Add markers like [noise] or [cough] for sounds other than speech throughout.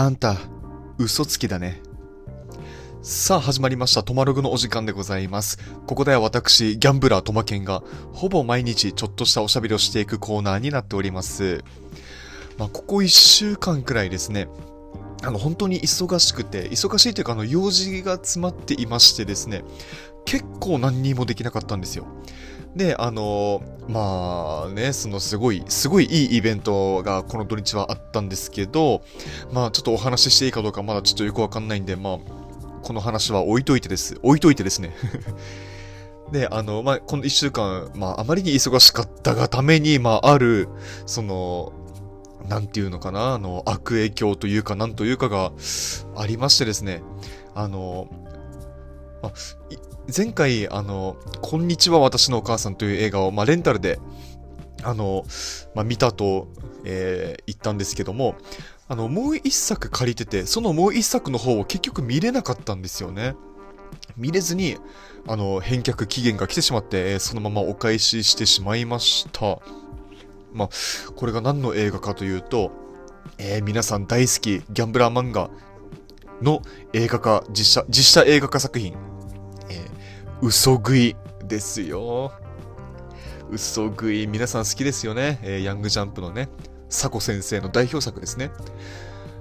あんた、嘘つきだね。さあ始まりました、トマログのお時間でございます。ここでは私、ギャンブラートマケンが、ほぼ毎日ちょっとしたおしゃべりをしていくコーナーになっております。まあ、ここ1週間くらいですね、あの、本当に忙しくて、忙しいというか、あの、用事が詰まっていましてですね、結構何にもできなかったんですよ。で、あのまあね、そのすごい、すごいいいイベントがこの土日はあったんですけど、まあちょっとお話ししていいかどうかまだちょっとよくわかんないんで、まあ、この話は置いといてです。置いといてですね。[laughs] で、あの、まあ、この一週間、まあ、あまりに忙しかったがために、まあ、ある、その、なんていうのかな、あの、悪影響というか、なんというかがありましてですね、あの、あ、前回、あの、こんにちは私のお母さんという映画を、まあ、レンタルで、あの、まあ、見たと、えー、言ったんですけども、あの、もう一作借りてて、そのもう一作の方を結局見れなかったんですよね。見れずに、あの、返却期限が来てしまって、そのままお返ししてしまいました。まあ、これが何の映画かというと、えー皆さん大好き、ギャンブラー漫画の映画化、実写、実写映画化作品、嘘食いですよ。嘘食い、皆さん好きですよね。えーヤングジャンプのね、佐古先生の代表作ですね。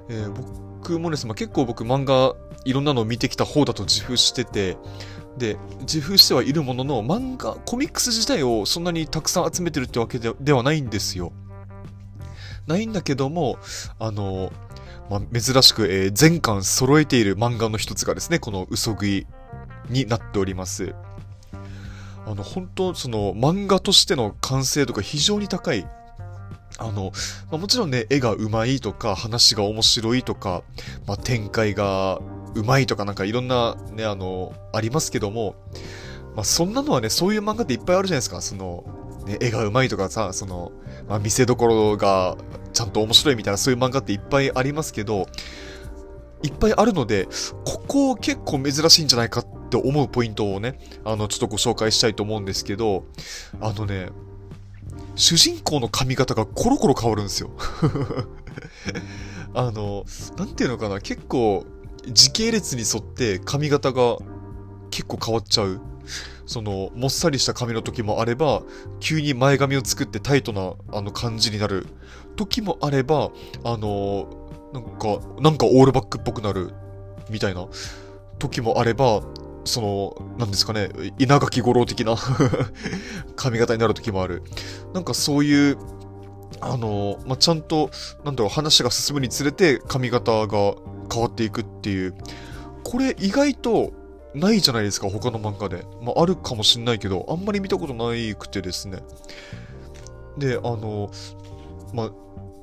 えー僕もですね、まあ、結構僕漫画いろんなのを見てきた方だと自負してて、で、自負してはいるものの、漫画、コミックス自体をそんなにたくさん集めてるってわけではないんですよ。ないんだけども、あの、まあ、珍しく、えー全巻揃えている漫画の一つがですね、この嘘食いになっております。あの、本当その、漫画としての完成度が非常に高い。あの、まあ、もちろんね、絵が上手いとか、話が面白いとか、まあ、展開が上手いとか、なんかいろんなね、あの、ありますけども、まあ、そんなのはね、そういう漫画っていっぱいあるじゃないですか。その、ね、絵が上手いとかさ、その、まあ、見せどころがちゃんと面白いみたいな、そういう漫画っていっぱいありますけど、いっぱいあるので、ここ結構珍しいんじゃないかって思うポイントをね、あの、ちょっとご紹介したいと思うんですけど、あのね、主人公の髪型がコロコロ変わるんですよ。[laughs] あの、なんていうのかな、結構、時系列に沿って髪型が結構変わっちゃう。その、もっさりした髪の時もあれば、急に前髪を作ってタイトな、あの、感じになる時もあれば、あの、なんか、なんかオールバックっぽくなる、みたいな時もあれば、その、なんですかね、稲垣吾郎的な [laughs] 髪型になる時もある。なんかそういう、あの、まあ、ちゃんと、なんだろう、話が進むにつれて髪型が変わっていくっていう。これ意外とないじゃないですか、他の漫画で。まあ、あるかもしんないけど、あんまり見たことないくてですね。で、あの、まあ、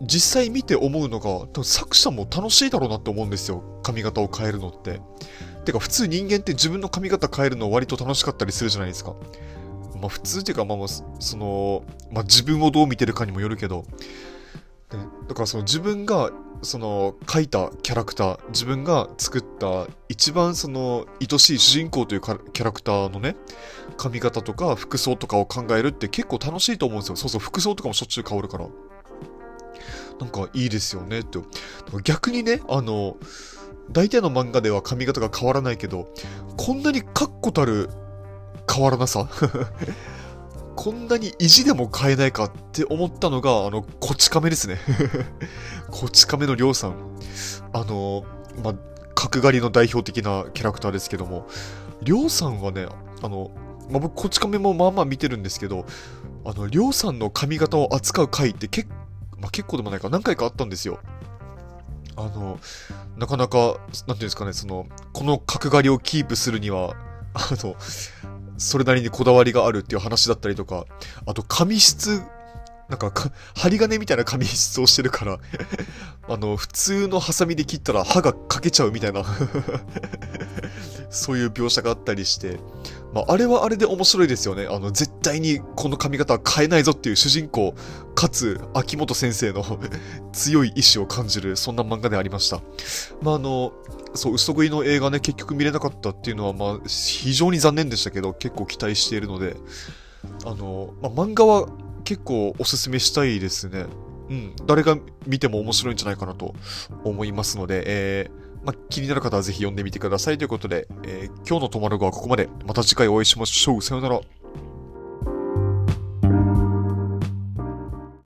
実際見て思うのが、多分作者も楽しいだろうなって思うんですよ。髪型を変えるのって。てか、普通人間って自分の髪型変えるの割と楽しかったりするじゃないですか。まあ、普通っていうか、まあ、まあその、まあ、自分をどう見てるかにもよるけど、でだからその自分が、その、描いたキャラクター、自分が作った一番その、愛しい主人公というキャラクターのね、髪型とか服装とかを考えるって結構楽しいと思うんですよ。そうそう、服装とかもしょっちゅう変わるから。なんかいいですよねって。逆にね、あの、大体の漫画では髪型が変わらないけど、こんなに確固たる変わらなさ [laughs] こんなに意地でも変えないかって思ったのが、あの、こち亀ですね。[laughs] こち亀のりょうさん。あの、まあ、角刈りの代表的なキャラクターですけども、りょうさんはね、あの、まあ、僕、こち亀もまあまあ見てるんですけど、あの、りょうさんの髪型を扱う回って結まあ、結構でもないか、何回かあったんですよ。あの、なかなか、なんていうんですかね、その、この角刈りをキープするには、あの、それなりにこだわりがあるっていう話だったりとか、あと髪質、なんか、針金みたいな髪質をしてるから、[laughs] あの、普通のハサミで切ったら歯が欠けちゃうみたいな、[laughs] そういう描写があったりして、まあ、あれはあれで面白いですよね。あの、絶対にこの髪型は変えないぞっていう主人公、かつ、秋元先生の [laughs] 強い意志を感じる、そんな漫画でありました。まあ、あの、そう、嘘食いの映画ね、結局見れなかったっていうのは、まあ、非常に残念でしたけど、結構期待しているので、あの、まあ、漫画は結構おすすめしたいですね。うん、誰が見ても面白いんじゃないかなと思いますので、えー、まあ、気になる方はぜひ読んでみてくださいということで、えー、今日のトマログはここまで。また次回お会いしましょう。さよなら。